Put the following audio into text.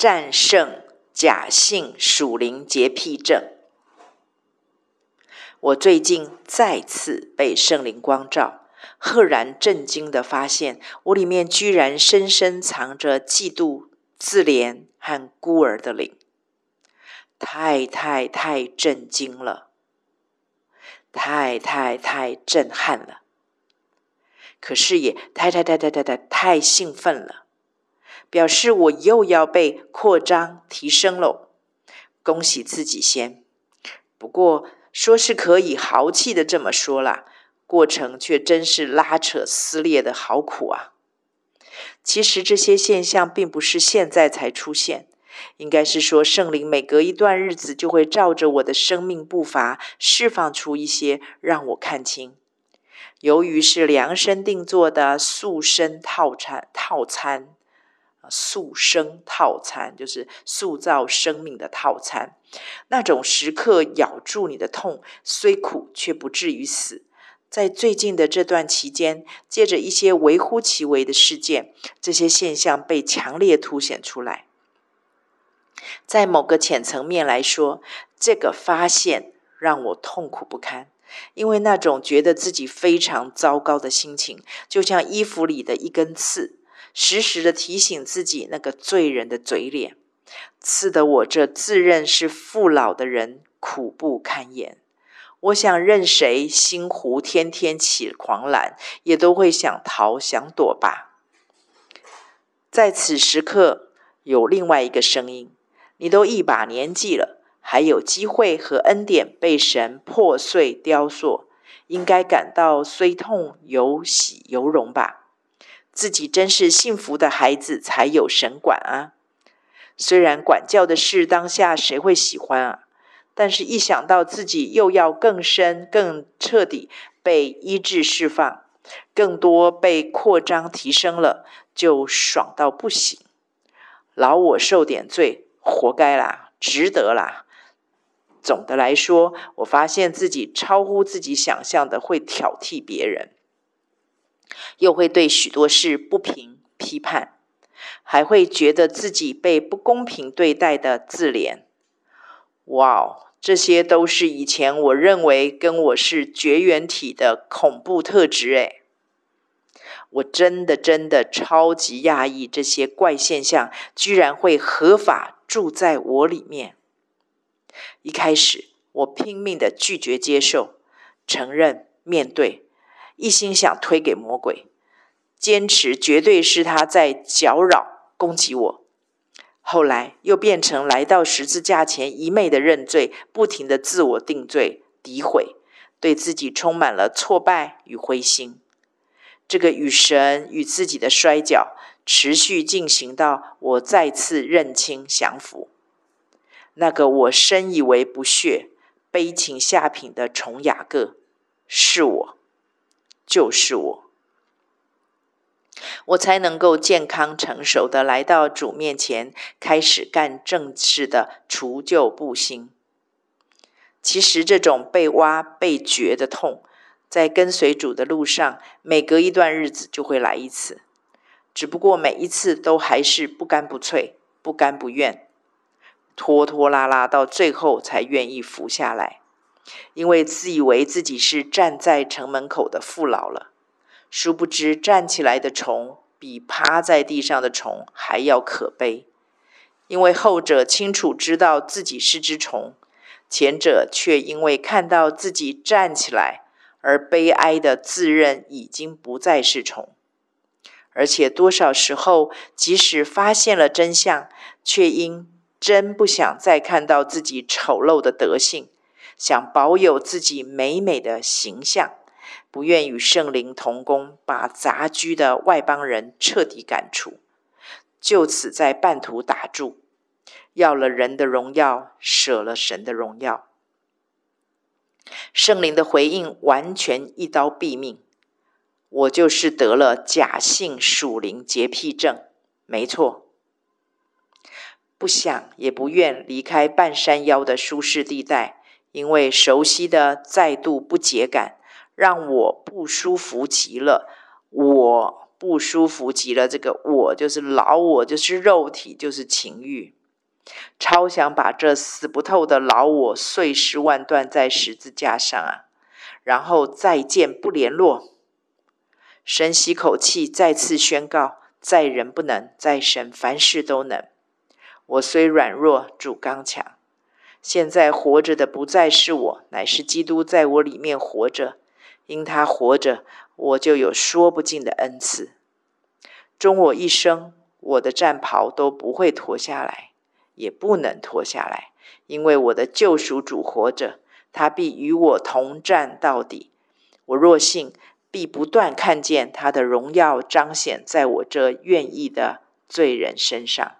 战胜假性属灵洁癖症。我最近再次被圣灵光照，赫然震惊的发现，我里面居然深深藏着嫉妒、自怜和孤儿的灵，太太太震惊了，太太太震撼了，可是也太太太太太太兴奋了，表示我又要被扩张提升喽，恭喜自己先，不过。说是可以豪气的这么说啦，过程却真是拉扯撕裂的好苦啊！其实这些现象并不是现在才出现，应该是说圣灵每隔一段日子就会照着我的生命步伐释放出一些让我看清。由于是量身定做的塑身套餐套餐。塑生套餐就是塑造生命的套餐，那种时刻咬住你的痛，虽苦却不至于死。在最近的这段期间，借着一些微乎其微的事件，这些现象被强烈凸显出来。在某个浅层面来说，这个发现让我痛苦不堪，因为那种觉得自己非常糟糕的心情，就像衣服里的一根刺。时时的提醒自己那个罪人的嘴脸，刺得我这自认是父老的人苦不堪言。我想任谁心湖天天起狂澜，也都会想逃想躲吧。在此时刻，有另外一个声音：你都一把年纪了，还有机会和恩典被神破碎雕塑，应该感到虽痛有喜有荣吧。自己真是幸福的孩子，才有神管啊！虽然管教的事当下谁会喜欢啊？但是一想到自己又要更深、更彻底被医治释放，更多被扩张提升了，就爽到不行。劳我受点罪，活该啦，值得啦。总的来说，我发现自己超乎自己想象的会挑剔别人。又会对许多事不平批判，还会觉得自己被不公平对待的自怜。哇，这些都是以前我认为跟我是绝缘体的恐怖特质诶。我真的真的超级讶异，这些怪现象居然会合法住在我里面。一开始我拼命的拒绝接受、承认、面对。一心想推给魔鬼，坚持绝对是他在搅扰、攻击我。后来又变成来到十字架前一昧的认罪，不停的自我定罪、诋毁，对自己充满了挫败与灰心。这个与神与自己的摔角，持续进行到我再次认清降服。那个我深以为不屑、悲情下品的重雅各，是我。就是我，我才能够健康成熟的来到主面前，开始干正事的除旧布新。其实这种被挖被掘的痛，在跟随主的路上，每隔一段日子就会来一次，只不过每一次都还是不干不脆、不甘不愿，拖拖拉拉到最后才愿意服下来。因为自以为自己是站在城门口的父老了，殊不知站起来的虫比趴在地上的虫还要可悲。因为后者清楚知道自己是只虫，前者却因为看到自己站起来而悲哀地自认已经不再是虫。而且多少时候，即使发现了真相，却因真不想再看到自己丑陋的德性。想保有自己美美的形象，不愿与圣灵同工，把杂居的外邦人彻底赶出，就此在半途打住，要了人的荣耀，舍了神的荣耀。圣灵的回应完全一刀毙命，我就是得了假性属灵洁癖症，没错，不想也不愿离开半山腰的舒适地带。因为熟悉的再度不解感，让我不舒服极了。我不舒服极了。这个我就是老我，就是肉体，就是情欲。超想把这死不透的老我碎尸万段在十字架上啊！然后再见不联络。深吸口气，再次宣告：在人不能，在神凡事都能。我虽软弱，主刚强。现在活着的不再是我，乃是基督在我里面活着。因他活着，我就有说不尽的恩赐。终我一生，我的战袍都不会脱下来，也不能脱下来，因为我的救赎主活着，他必与我同战到底。我若信，必不断看见他的荣耀彰显在我这愿意的罪人身上。